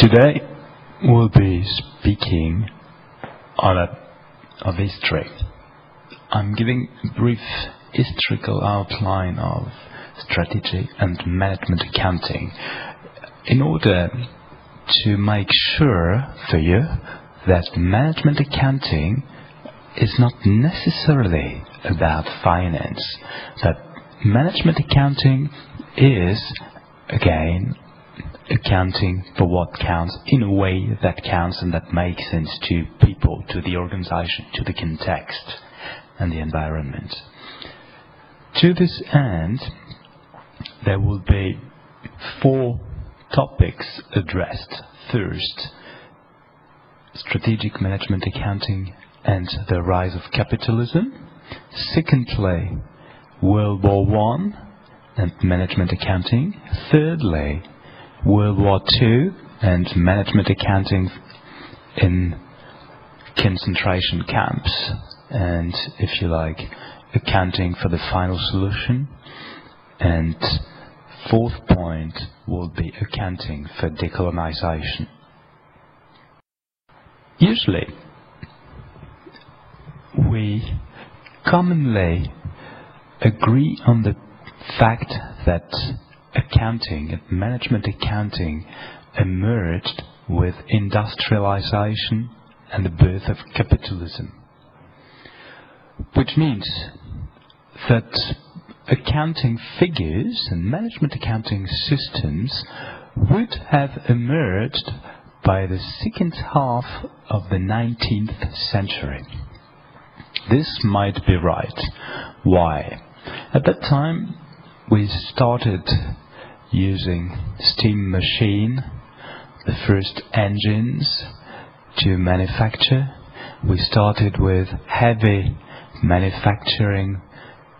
Today we'll be speaking on a of history. I'm giving a brief historical outline of strategy and management accounting in order to make sure for you that management accounting is not necessarily about finance, that management accounting is again accounting for what counts in a way that counts and that makes sense to people, to the organization, to the context and the environment. To this end, there will be four topics addressed. First, strategic management accounting and the rise of capitalism. Secondly, World War One and management accounting. Thirdly, World War II and management accounting in concentration camps, and if you like, accounting for the final solution. And fourth point will be accounting for decolonization. Usually, we commonly agree on the fact that accounting and management accounting emerged with industrialization and the birth of capitalism. Which means that accounting figures and management accounting systems would have emerged by the second half of the 19th century. This might be right. Why? At that time, we started using steam machine, the first engines to manufacture. We started with heavy manufacturing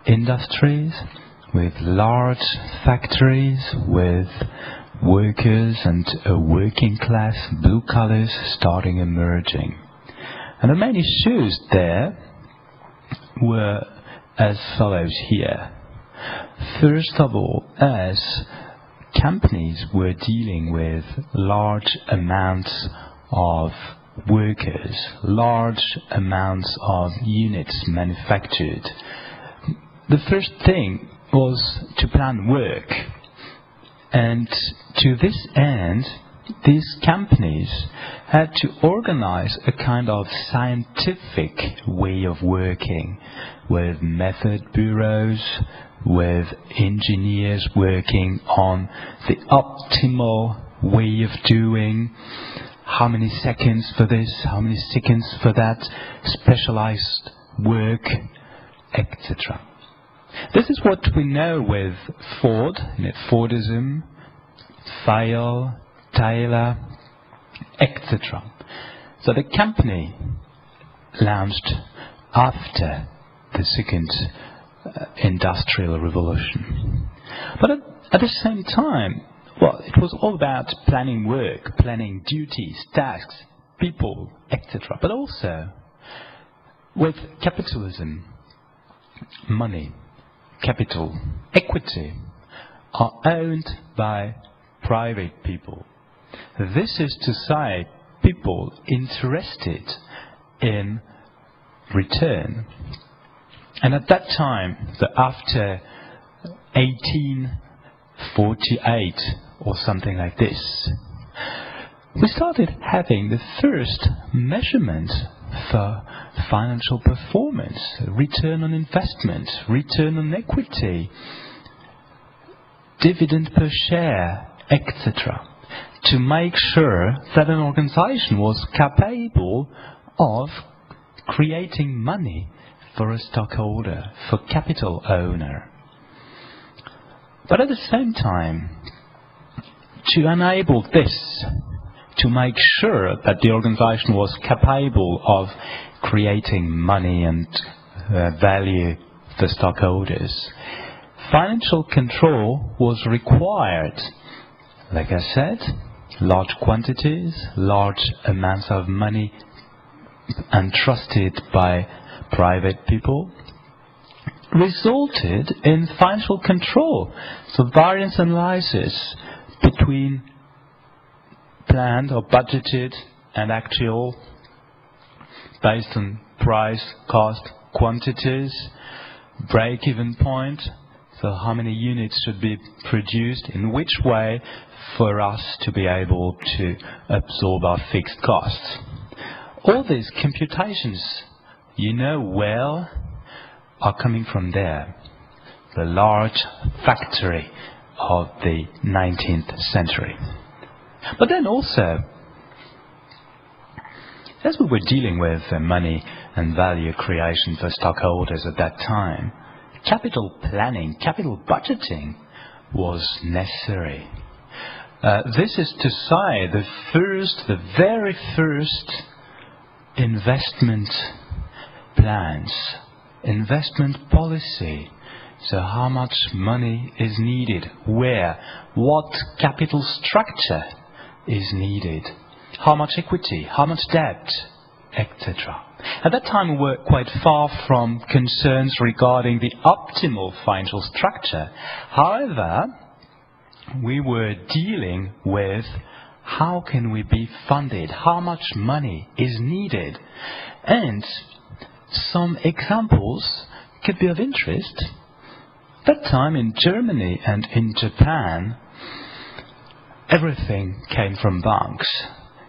industries, with large factories, with workers and a working class, blue collars starting emerging. And the main issues there were as follows here. First of all, as companies were dealing with large amounts of workers, large amounts of units manufactured, the first thing was to plan work. And to this end, these companies had to organize a kind of scientific way of working with method bureaus, with engineers working on the optimal way of doing, how many seconds for this, how many seconds for that, specialized work, etc. This is what we know with Ford, Fordism, Fayol, Taylor, etc. So the company launched after the second Uh, industrial revolution. But at, at, the same time, well, it was all about planning work, planning duties, tasks, people, etc. But also, with capitalism, money, capital, equity are owned by private people. This is to say, people interested in return and at that time, the after 1848 or something like this, we started having the first measurement for financial performance, return on investment, return on equity, dividend per share, etc., to make sure that an organization was capable of creating money for a stockholder, for capital owner. But at the same time, to enable this, to make sure that the organization was capable of creating money and uh, value for stockholders, financial control was required. Like I said, large quantities, large amounts of money entrusted by private people resulted in financial control. So variance analysis between planned or budgeted and actual based on price, cost, quantities, break-even point, so how many units should be produced, in which way for us to be able to absorb our fixed costs. All these computations, you know well, are coming from there, the large factory of the 19th century. But then also, as we were dealing with money and value creation for stockholders at that time, capital planning, capital budgeting was necessary. Uh, this is to say the first, the very first investment plans, investment policy. So how much money is needed? Where? What capital structure is needed? How much equity? How much debt? Etc. At that time, we were quite far from concerns regarding the optimal financial structure. However, we were dealing with how can we be funded, how much money is needed, and some examples could be of interest. At that time in Germany and in Japan, everything came from banks.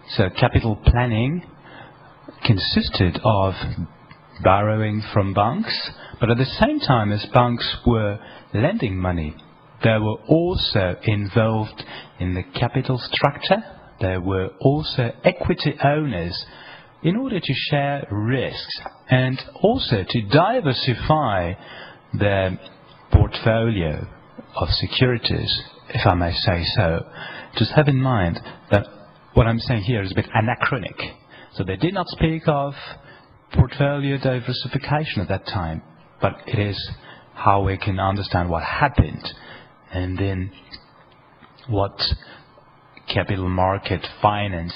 So capital planning consisted of borrowing from banks, but at the same time as banks were lending money, they were also involved in the capital structure. There were also equity owners in order to share risks and also to diversify their portfolio of securities, if I may say so. Just have in mind that what I'm saying here is a bit anachronic. So they did not speak of portfolio diversification at that time, but it is how we can understand what happened and then what capital market finance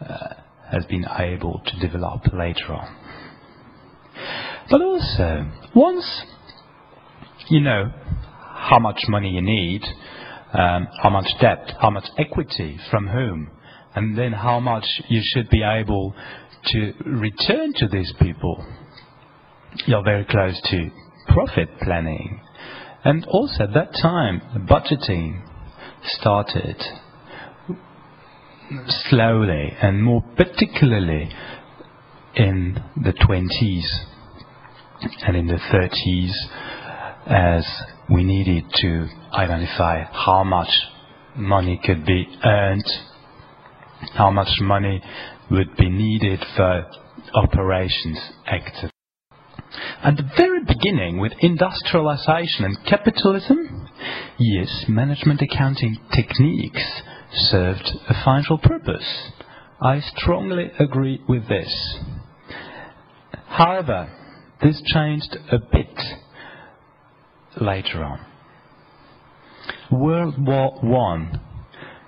uh, has been able to develop later on. But also, once you know how much money you need, um, how much debt, how much equity, from whom, and then how much you should be able to return to these people. You're very close to profit planning. And also at that time, budgeting started slowly and more particularly in the 20s and in the 30s as we needed to identify how much money could be earned how much money would be needed for operations active. At the very beginning, with industrialization and capitalism, yes, management accounting techniques served a financial purpose. I strongly agree with this. However, this changed a bit later on. World War One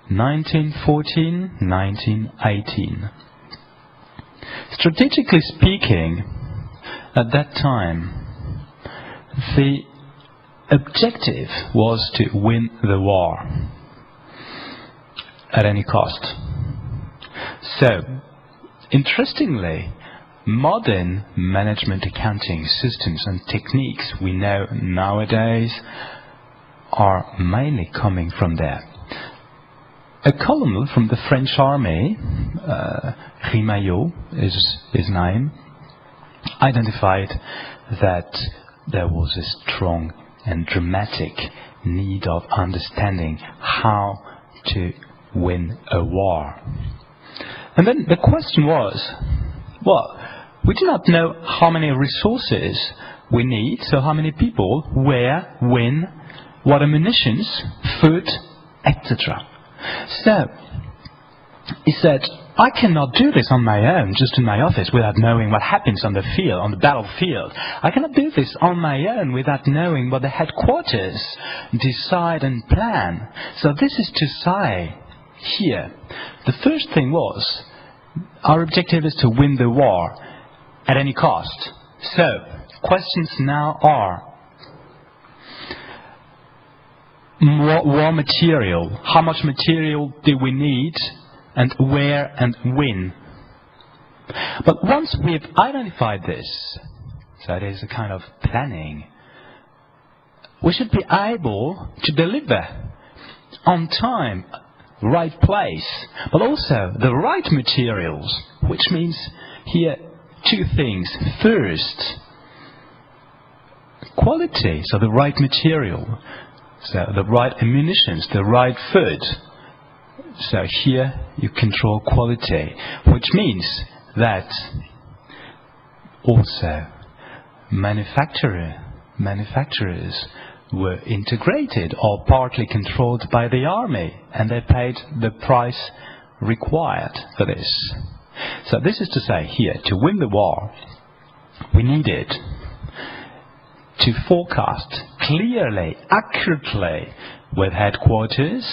1914, 1918. Strategically speaking, at that time, the objective was to win the war at any cost. So, interestingly, modern management accounting systems and techniques we know nowadays are mainly coming from there. A colonel from the French army, uh, Rimailho is his name, identified that there was a strong and dramatic need of understanding how to win a war. And then the question was, well, we do not know how many resources we need, so how many people, where, when, what ammunitions, food, etc. So, he said, I cannot do this on my own, just in my office, without knowing what happens on the field, on the battlefield. I cannot do this on my own without knowing what the headquarters decide and plan. So this is to say, here, the first thing was, our objective is to win the war at any cost. So, questions now are, raw material. How much material do we need? and where and when. But once we've identified this, so it is a kind of planning, we should be able to deliver on time, right place, but also the right materials, which means here two things. First, quality, so the right material, so the right ammunitions, the right food. So here you control quality, which means that also manufacturer, manufacturers were integrated or partly controlled by the army and they paid the price required for this. So this is to say here, to win the war, we needed to forecast clearly, accurately with headquarters,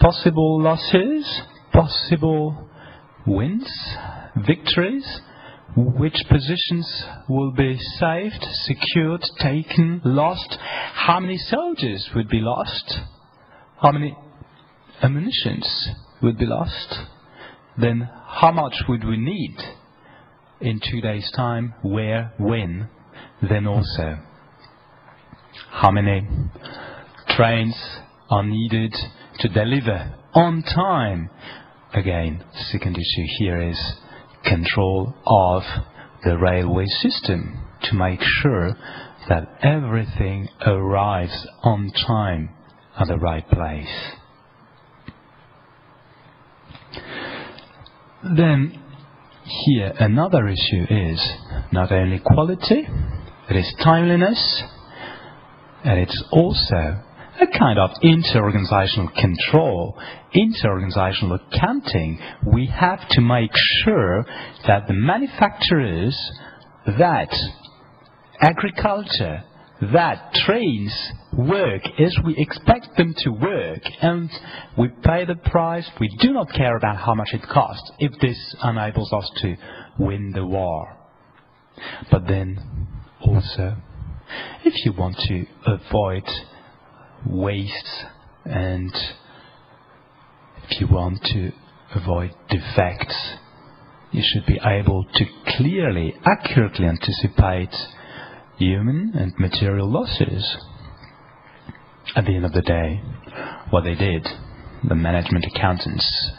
possible losses, possible wins, victories, which positions will be saved, secured, taken, lost, how many soldiers would be lost, how many ammunitions would be lost, then how much would we need in two days' time, where, when, then also how many trains are needed to deliver on time. Again, second issue here is control of the railway system to make sure that everything arrives on time at the right place. Then here another issue is not only quality, it is timeliness, and it's also a kind of inter-organizational control, inter-organizational accounting. We have to make sure that the manufacturers, that agriculture, that trains work as we expect them to work and we pay the price. We do not care about how much it costs if this enables us to win the war. But then also, if you want to avoid waste and if you want to avoid defects, you should be able to clearly, accurately anticipate human and material losses. At the end of the day, what they did, the management accountants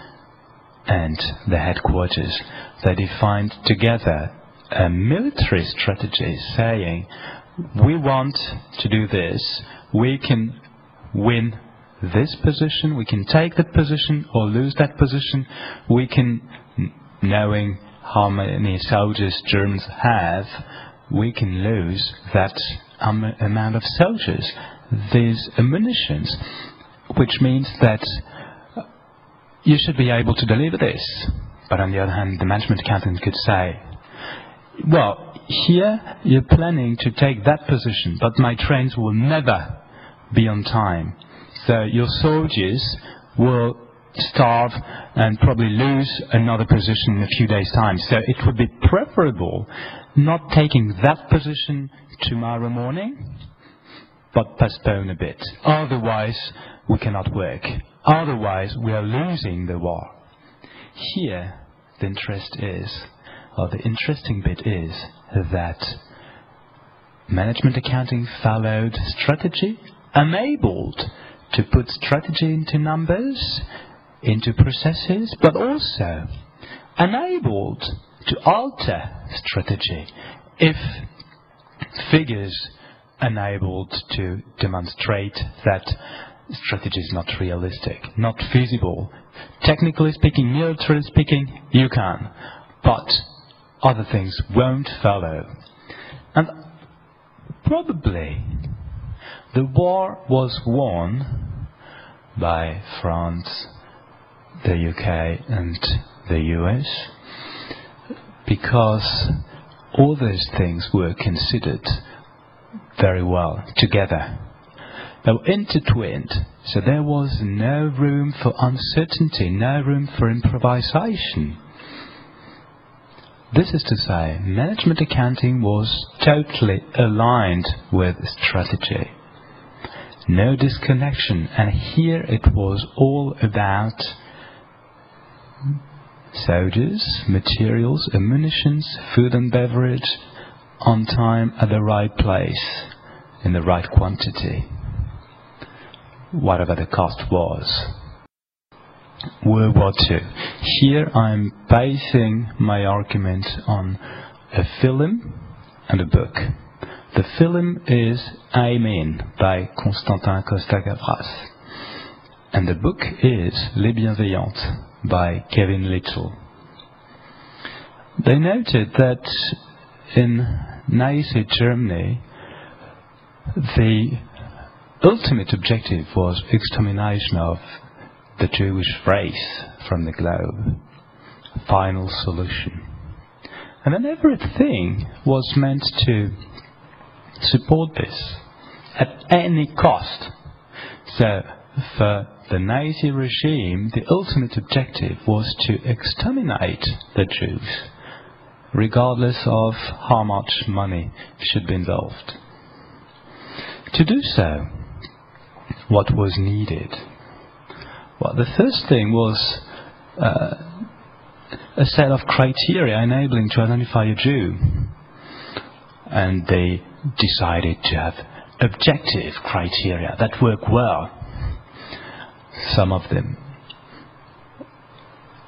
and the headquarters, they defined together a military strategy saying, we want to do this, we can win this position, we can take that position or lose that position, we can, knowing how many soldiers Germans have, we can lose that um, amount of soldiers, these munitions, which means that you should be able to deliver this. But on the other hand, the management accountant could say, well, here you're planning to take that position, but my trains will never be on time. So your soldiers will starve and probably lose another position in a few days' time. So it would be preferable not taking that position tomorrow morning, but postpone a bit. Otherwise, we cannot work. Otherwise, we are losing the war. Here, the interest is, or the interesting bit is, that management accounting followed strategy enabled to put strategy into numbers, into processes, but also enabled to alter strategy if figures enabled to demonstrate that strategy is not realistic, not feasible. Technically speaking, militarily speaking, you can, but other things won't follow. And probably the war was won by France, the UK, and the US because all those things were considered very well together. They were intertwined, so there was no room for uncertainty, no room for improvisation. This is to say, management accounting was totally aligned with strategy no disconnection. And here it was all about soldiers, materials, ammunitions, food and beverage on time at the right place in the right quantity, whatever the cost was. World War II. Here I'm basing my argument on a film and a book. The film is i Amen by Constantin Costa-Gavras. And the book is Les Bienveillantes by Kevin Littell. They noted that in Nazi Germany, the ultimate objective was extermination of the Jewish race from the globe. Final solution. And then everything was meant to support this at any cost. So for the Nazi regime, the ultimate objective was to exterminate the Jews, regardless of how much money should be involved. To do so, what was needed? Well, the first thing was uh, a set of criteria enabling to identify a Jew. And they decided to have objective criteria that work well. Some of them.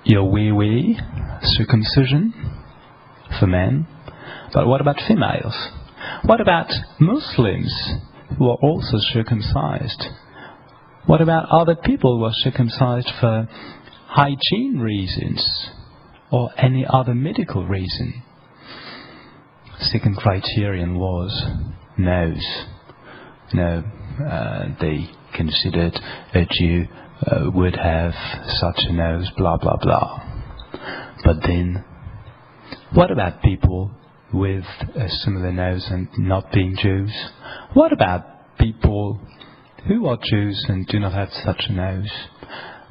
Your wee wee, circumcision for men. But what about females? What about Muslims who are also circumcised? What about other people who are circumcised for hygiene reasons or any other medical reason? Second criterion was nose. No, uh, they considered a Jew uh, would have such a nose, blah blah blah. But then, what about people with a similar nose and not being Jews? What about people who are Jews and do not have such a nose?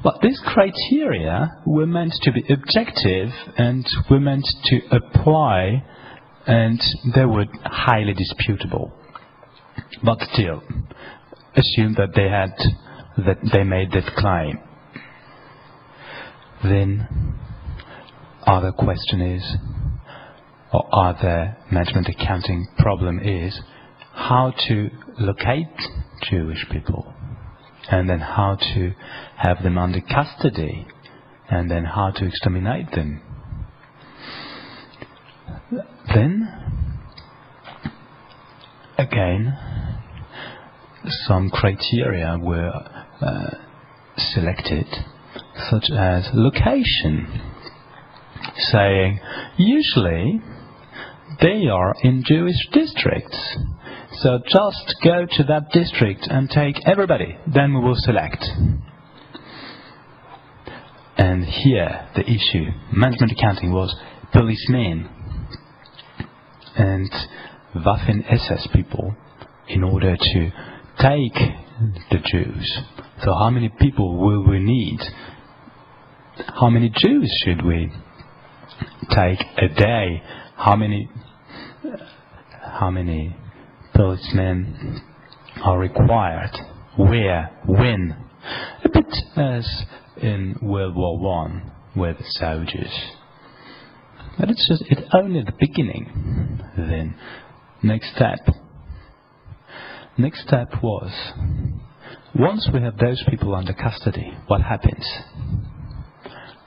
But these criteria were meant to be objective and were meant to apply and they were highly disputable. But still, assume that they had that they made that claim. Then other question is or other management accounting problem is how to locate Jewish people and then how to have them under custody and then how to exterminate them. Then, again, some criteria were uh, selected, such as location, saying usually they are in Jewish districts. So just go to that district and take everybody, then we will select. And here the issue, management accounting was policemen and Waffen SS people in order to take the Jews. So how many people will we need? How many Jews should we take a day? How many how many policemen are required? Where? When? A bit as in World War One with soldiers. But it's just it's only the beginning. Then next step. Next step was once we have those people under custody, what happens?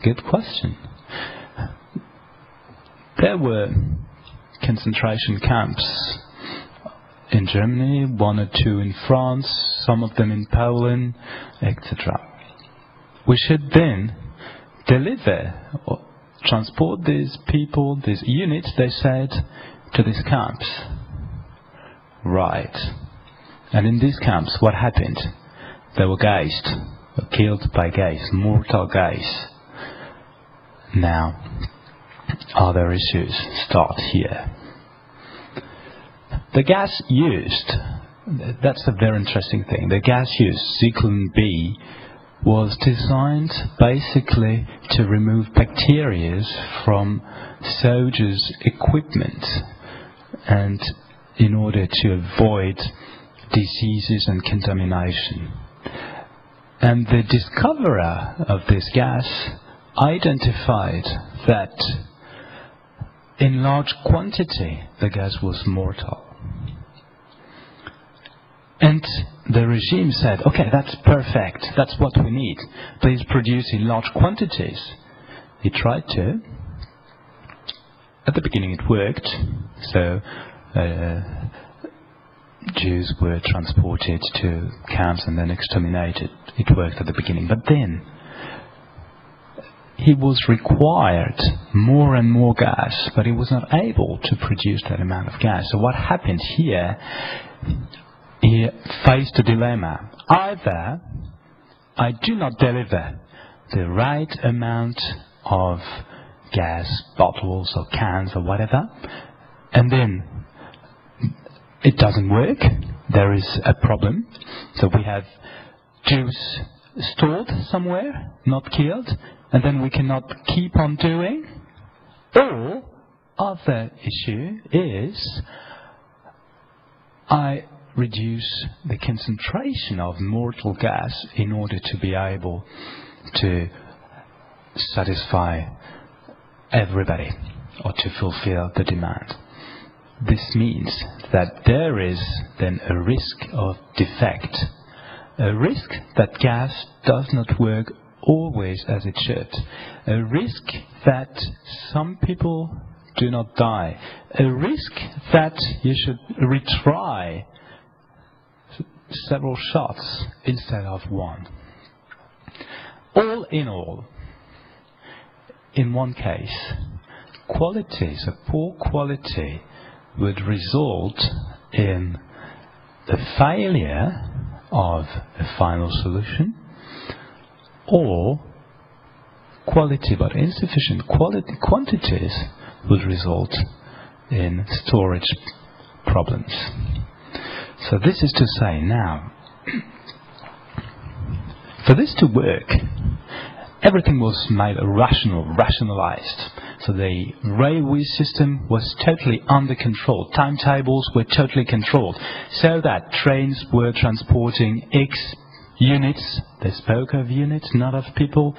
Good question. There were concentration camps in Germany, one or two in France, some of them in Poland, etc. We should then deliver transport these people, these units, they said, to these camps. Right. And in these camps, what happened? They were gassed, killed by gas, mortal gas. Now, other issues start here. The gas used, that's a very interesting thing. The gas used, Zyklon B, was designed basically to remove bacteria from soldiers' equipment and in order to avoid diseases and contamination. And the discoverer of this gas identified that in large quantity the gas was mortal. And the regime said, okay, that's perfect, that's what we need. Please produce in large quantities. He tried to. At the beginning it worked, so uh, Jews were transported to camps and then exterminated. It worked at the beginning. But then he was required more and more gas, but he was not able to produce that amount of gas. So what happened here, he faced a dilemma. Either I do not deliver the right amount of gas, bottles or cans or whatever, and then it doesn't work. There is a problem. So we have Jews stored somewhere, not killed, and then we cannot keep on doing. Or, other issue is, I reduce the concentration of mortal gas in order to be able to satisfy everybody or to fulfill the demand. This means that there is then a risk of defect, a risk that gas does not work always as it should, a risk that some people do not die, a risk that you should retry several shots instead of one. All in all, in one case, qualities, a poor quality would result in the failure of a final solution or quality but insufficient quality quantities would result in storage problems. So this is to say now, for this to work, everything was made rational, rationalized. So the railway system was totally under control. Timetables were totally controlled. So that trains were transporting X units, they spoke of units, not of people,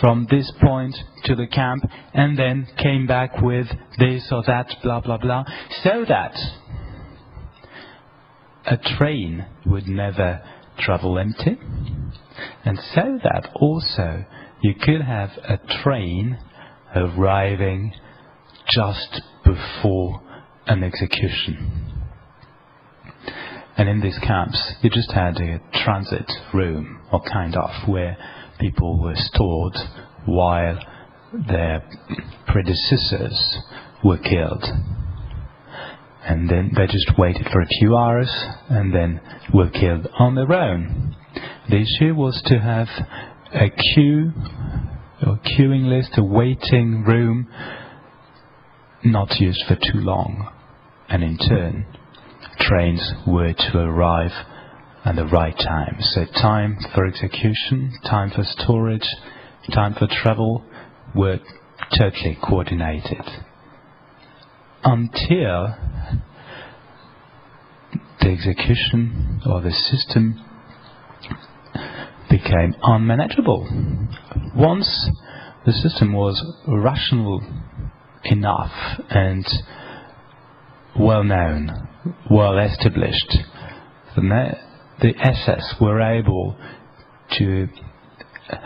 from this point to the camp, and then came back with this or that, blah, blah, blah, so that a train would never travel empty, and so that also you could have a train arriving just before an execution. And in these camps, you just had a transit room, or kind of, where people were stored while their predecessors were killed. And then they just waited for a few hours and then were killed on their own. The issue was to have a queue, a queuing list, a waiting room, not used for too long. And in turn, trains were to arrive at the right time. So time for execution, time for storage, time for travel were totally coordinated. Until the execution or the system became unmanageable. Once the system was rational enough and well known, well established, the, the SS were able to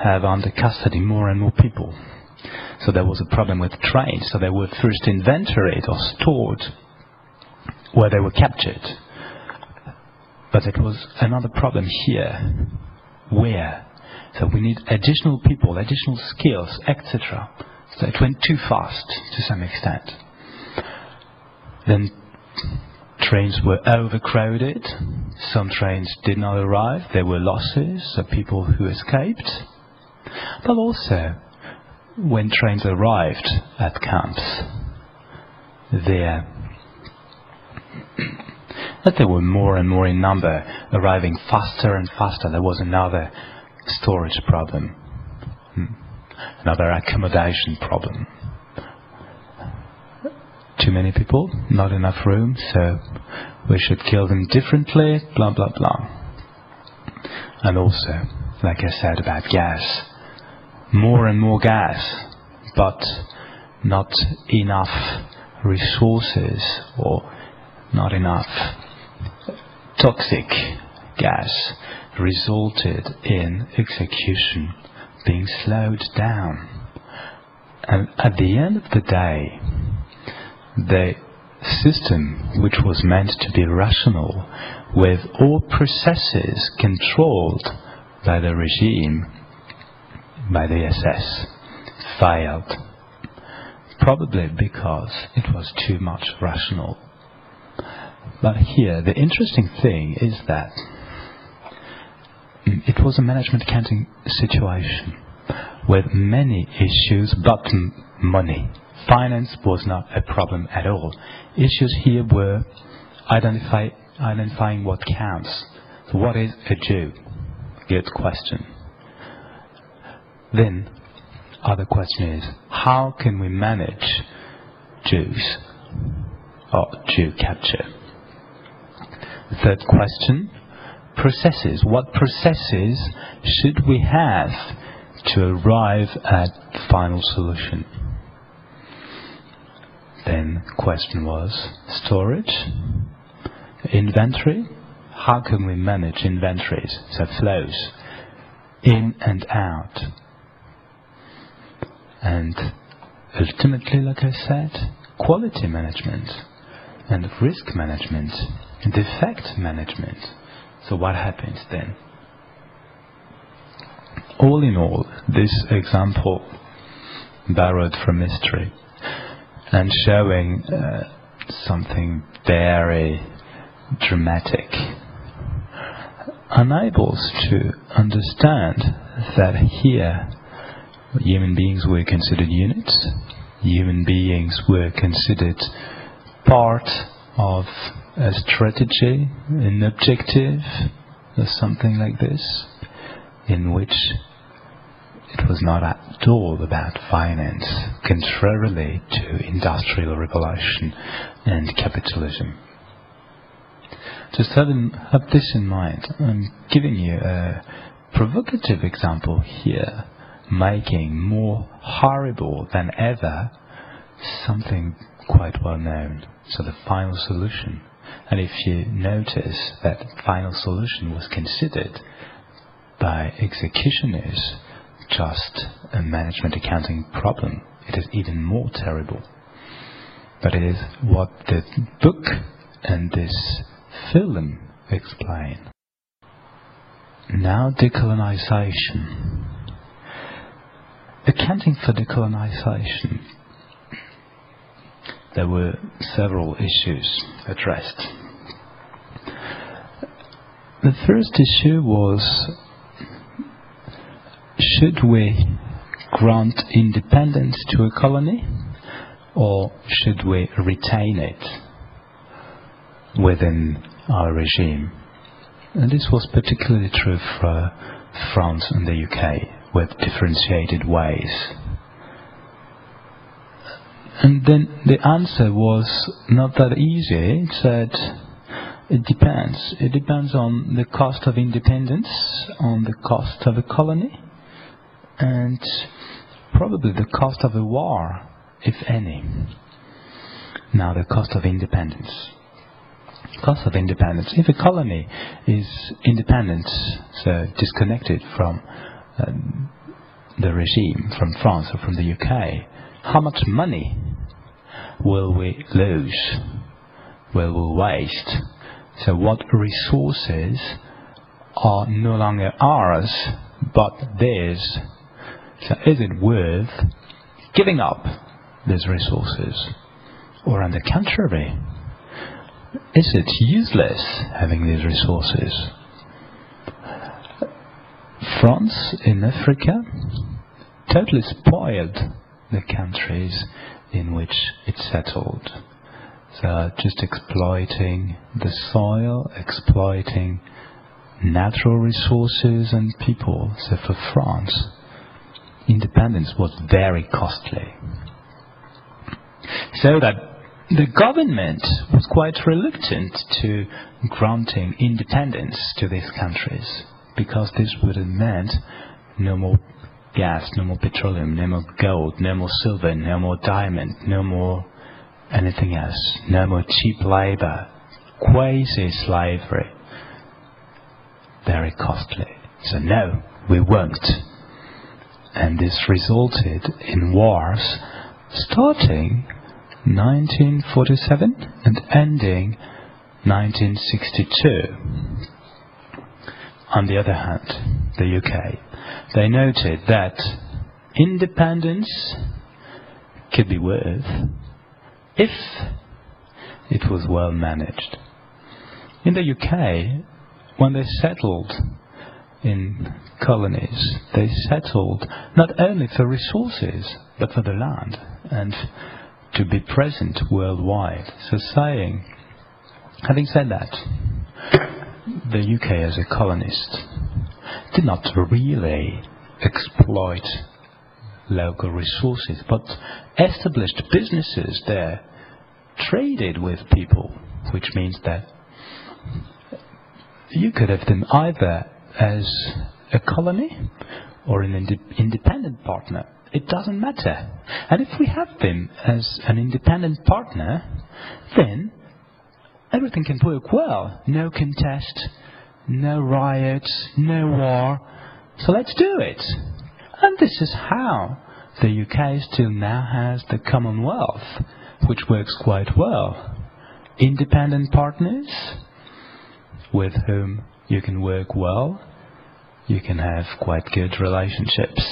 have under custody more and more people. So there was a problem with trains, so they were first inventoried or stored where they were captured. But it was another problem here where. So we need additional people, additional skills, etc. So it went too fast to some extent. Then trains were overcrowded. Some trains did not arrive. There were losses of people who escaped. But also, when trains arrived at camps, there that there were more and more in number, arriving faster and faster. There was another storage problem, hmm. another accommodation problem. Too many people, not enough room, so we should kill them differently, blah blah blah. And also, like I said about gas, more and more gas, but not enough resources or not enough toxic gas resulted in execution being slowed down. And at the end of the day, the system which was meant to be rational with all processes controlled by the regime, by the SS, failed. Probably because it was too much rational. But here, the interesting thing is that mm, it was a management accounting situation with many issues but money. Finance was not a problem at all. Issues here were identify, identifying what counts. So what is a Jew? Good question. Then, other question is, how can we manage Jews or Jew capture? Third question, processes. What processes should we have to arrive at final solution? Then question was storage, inventory. How can we manage inventories, so flows, in and out? And ultimately, like I said, quality management and risk management and defect management. So what happens then? All in all, this example borrowed from history and showing uh, something very dramatic enables to understand that here human beings were considered units, human beings were considered part of a strategy, an objective, or something like this, in which it was not at all about finance, contrarily to industrial revolution and capitalism. Just have, in, have this in mind. I'm giving you a provocative example here, making more horrible than ever something quite well known. So the final solution. And if you notice that final solution was considered by executioners just a management accounting problem. It is even more terrible. But it is what the book and this film explain. Now decolonization. Accounting for decolonization. There were several issues addressed. The first issue was should we grant independence to a colony or should we retain it within our regime? And this was particularly true for France and the UK with differentiated ways. And then the answer was not that easy. It said, it depends. It depends on the cost of independence, on the cost of a colony, and probably the cost of a war, if any. Now, the cost of independence. Cost of independence. If a colony is independent, so disconnected from um, the regime, from France or from the UK, how much money will we lose? Will we waste? So, what resources are no longer ours but theirs so is it worth giving up these resources? Or on the contrary, is it useless having these resources? France in Africa totally spoiled the countries in which it settled. So just exploiting the soil, exploiting natural resources and people. So for France, independence was very costly. So that the government was quite reluctant to granting independence to these countries because this would have meant no more gas, no more petroleum, no more gold, no more silver, no more diamond, no more anything else, no more cheap labor, quasi slavery. Very costly. So, no, we won't. And this resulted in wars starting 1947 and ending 1962. On the other hand, the UK, they noted that independence could be worth if it was well managed. In the UK, when they settled in colonies, they settled not only for resources, but for the land and to be present worldwide. So saying, having said that, the UK as a colonist did not really exploit local resources, but established businesses there, traded with people, which means that you could have them either as a colony or an ind independent partner. It doesn't matter. And if we have them as an independent partner, then everything can work well. No contest, no riots, no war. So let's do it. And this is how the UK still now has the Commonwealth, which works quite well. Independent partners with whom you can work well, you can have quite good relationships,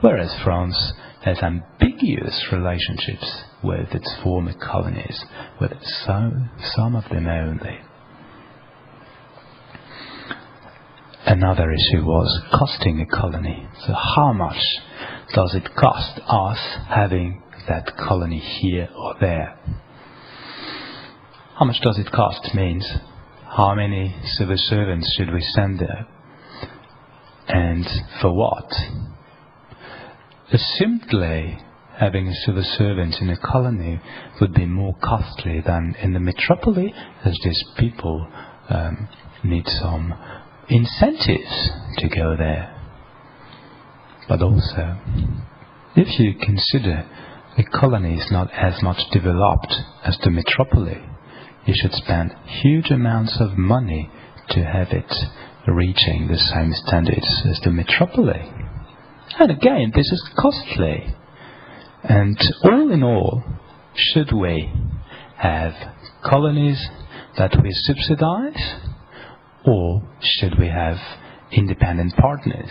whereas France has ambiguous relationships with its former colonies, with some, some of them only. Another issue was costing a colony. So how much does it cost us having that colony here or there? How much does it cost means how many civil servants should we send there? And for what? Simply having civil servant in a colony would be more costly than in the metropolis, as these people um, need some incentives to go there. But also, if you consider a colony is not as much developed as the metropolis, you should spend huge amounts of money to have it reaching the same standards as the metropolis. And again, this is costly. And all in all, should we have colonies that we subsidize or should we have independent partners?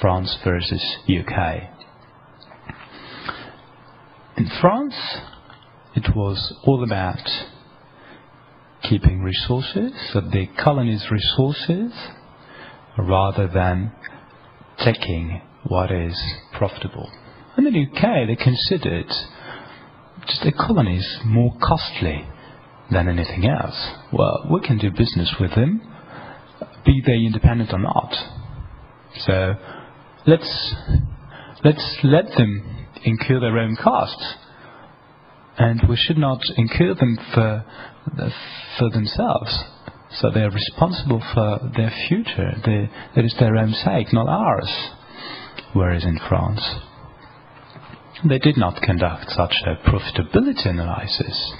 France versus UK. In France, it was all about keeping resources, so the colony's resources, rather than taking what is profitable. In the UK, they considered just the colonies more costly than anything else. Well, we can do business with them, be they independent or not. So let's let's let them incur their own costs, and we should not incur them for for themselves. So they are responsible for their future. They, that is their own sake, not ours. Whereas in France, they did not conduct such a profitability analysis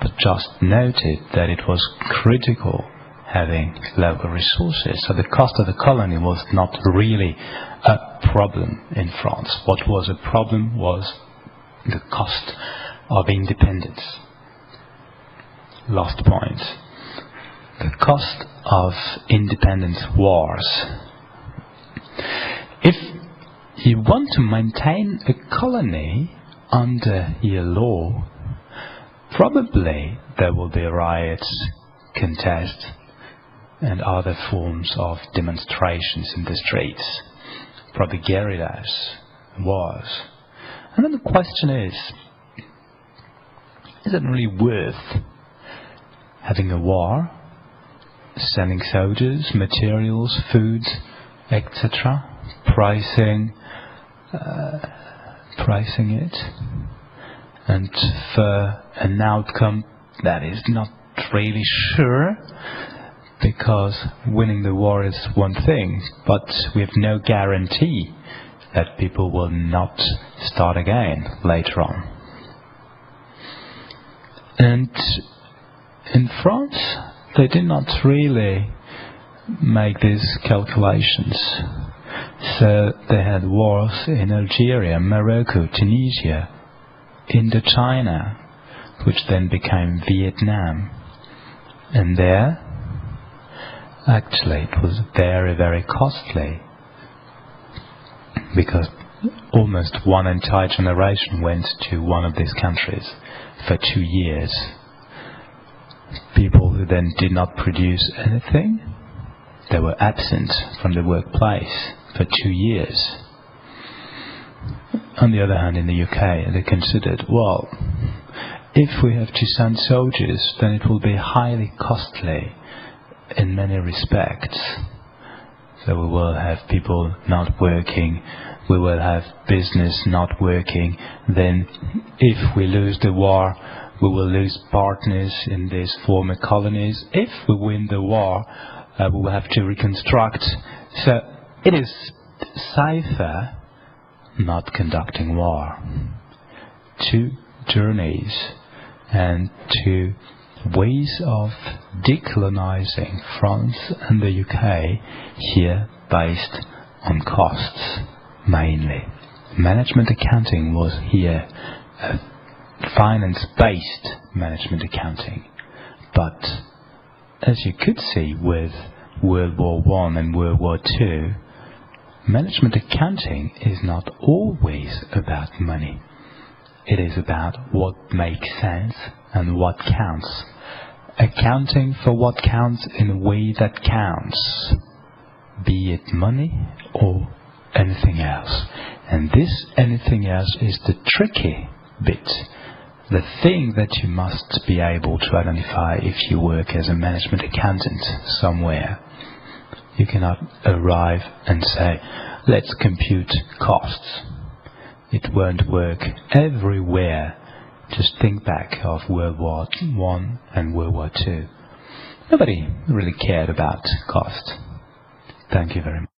but just noted that it was critical having local resources. So the cost of the colony was not really a problem in France. What was a problem was the cost of independence. Last point. The cost of independence wars. If you want to maintain a colony under your law, Probably there will be riots, contests, and other forms of demonstrations in the streets. Probably guerrillas, wars. And then the question is, is it really worth having a war, sending soldiers, materials, food, etc., pricing, uh, pricing it? and for an outcome that is not really sure because winning the war is one thing, but we have no guarantee that people will not start again later on. And in France, they did not really make these calculations. So they had wars in Algeria, Morocco, Tunisia, Indochina, which then became Vietnam. And there, actually, it was very, very costly because almost one entire generation went to one of these countries for two years. People who then did not produce anything, they were absent from the workplace for two years. On the other hand, in the UK, they considered, well, if we have to send soldiers, then it will be highly costly in many respects. So we will have people not working, we will have business not working. Then, if we lose the war, we will lose partners in these former colonies. If we win the war, uh, we will have to reconstruct. So it is safer not conducting war. Two journeys and two ways of decolonizing France and the UK here based on costs mainly. Management accounting was here a finance-based management accounting. But as you could see with World War One and World War Two, management accounting is not always about money. It is about what makes sense and what counts. Accounting for what counts in a way that counts, be it money or anything else. And this anything else is the tricky bit. The thing that you must be able to identify if you work as a management accountant somewhere. You cannot arrive and say, let's compute costs. It won't work everywhere. Just think back of World War One and World War Two. Nobody really cared about cost. Thank you very much.